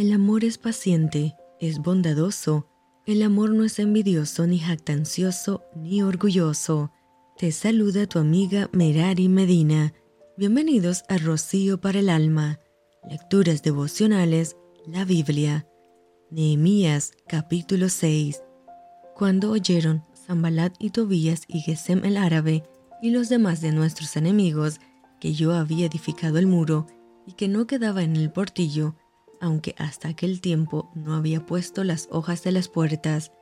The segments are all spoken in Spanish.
El amor es paciente, es bondadoso, el amor no es envidioso, ni jactancioso, ni orgulloso. Te saluda tu amiga Merari Medina. Bienvenidos a Rocío para el Alma. Lecturas devocionales, la Biblia. Nehemías capítulo 6. Cuando oyeron Zambalat y Tobías y Gesem el árabe y los demás de nuestros enemigos que yo había edificado el muro y que no quedaba en el portillo, aunque hasta aquel tiempo no había puesto las hojas de las puertas.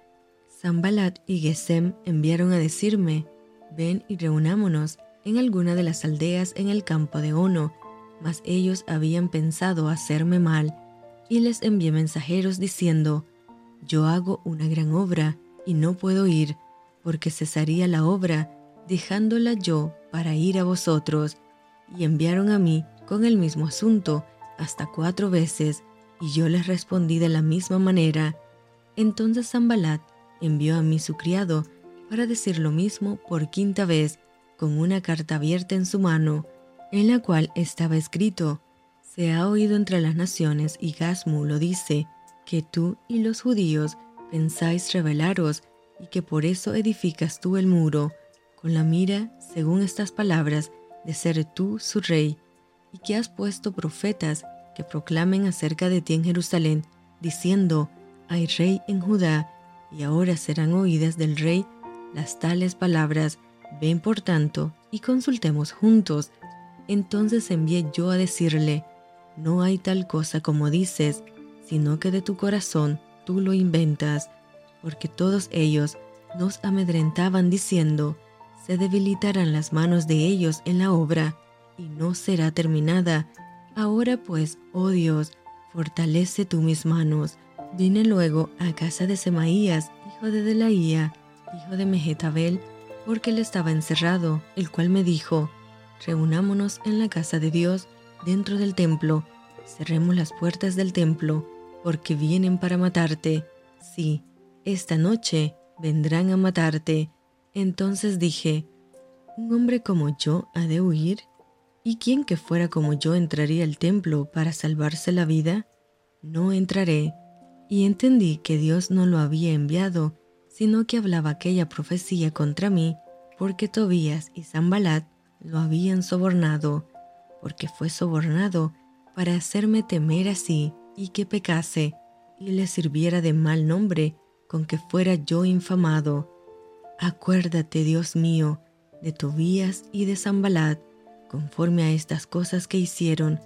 Zambalat y Gesem enviaron a decirme, ven y reunámonos en alguna de las aldeas en el campo de Ono, mas ellos habían pensado hacerme mal, y les envié mensajeros diciendo, yo hago una gran obra y no puedo ir, porque cesaría la obra, dejándola yo para ir a vosotros. Y enviaron a mí con el mismo asunto hasta cuatro veces, y yo les respondí de la misma manera. Entonces Zambalat envió a mí su criado para decir lo mismo por quinta vez, con una carta abierta en su mano, en la cual estaba escrito, Se ha oído entre las naciones, y Gasmu lo dice, que tú y los judíos pensáis rebelaros, y que por eso edificas tú el muro, con la mira, según estas palabras, de ser tú su rey, y que has puesto profetas que proclamen acerca de ti en Jerusalén, diciendo, hay rey en Judá, y ahora serán oídas del rey las tales palabras, ven por tanto y consultemos juntos. Entonces envié yo a decirle, no hay tal cosa como dices, sino que de tu corazón tú lo inventas, porque todos ellos nos amedrentaban diciendo, se debilitarán las manos de ellos en la obra, y no será terminada, Ahora pues, oh Dios, fortalece tú mis manos. Vine luego a casa de Semaías, hijo de Delaía, hijo de Mehetabel, porque él estaba encerrado, el cual me dijo, reunámonos en la casa de Dios, dentro del templo, cerremos las puertas del templo, porque vienen para matarte. Sí, esta noche vendrán a matarte. Entonces dije, ¿un hombre como yo ha de huir? ¿Y quién que fuera como yo entraría al templo para salvarse la vida? No entraré. Y entendí que Dios no lo había enviado, sino que hablaba aquella profecía contra mí, porque Tobías y Zambalat lo habían sobornado, porque fue sobornado para hacerme temer así y que pecase, y le sirviera de mal nombre con que fuera yo infamado. Acuérdate, Dios mío, de Tobías y de Zambalat, Conforme a estas cosas que hicieron,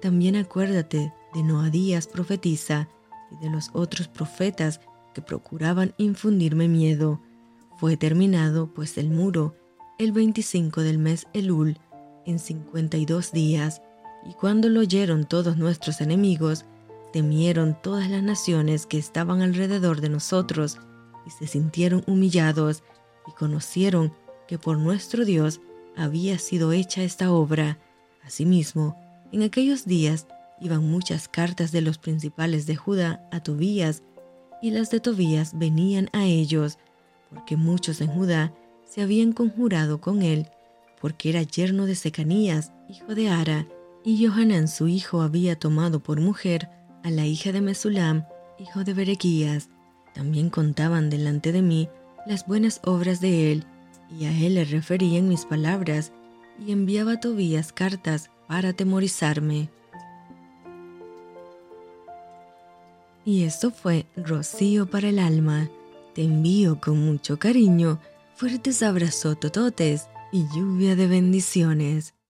también acuérdate de Noadías profetiza y de los otros profetas que procuraban infundirme miedo. Fue terminado pues el muro el 25 del mes Elul en 52 días, y cuando lo oyeron todos nuestros enemigos, temieron todas las naciones que estaban alrededor de nosotros, y se sintieron humillados, y conocieron que por nuestro Dios había sido hecha esta obra. Asimismo, en aquellos días iban muchas cartas de los principales de Judá a Tobías, y las de Tobías venían a ellos, porque muchos en Judá se habían conjurado con él, porque era yerno de Secanías, hijo de Ara, y Johanán su hijo había tomado por mujer a la hija de Mesulam, hijo de Berequías. También contaban delante de mí las buenas obras de él, y a él le referían mis palabras y enviaba a Tobías cartas para atemorizarme. Y esto fue Rocío para el alma. Te envío con mucho cariño, fuertes abrazos tototes y lluvia de bendiciones.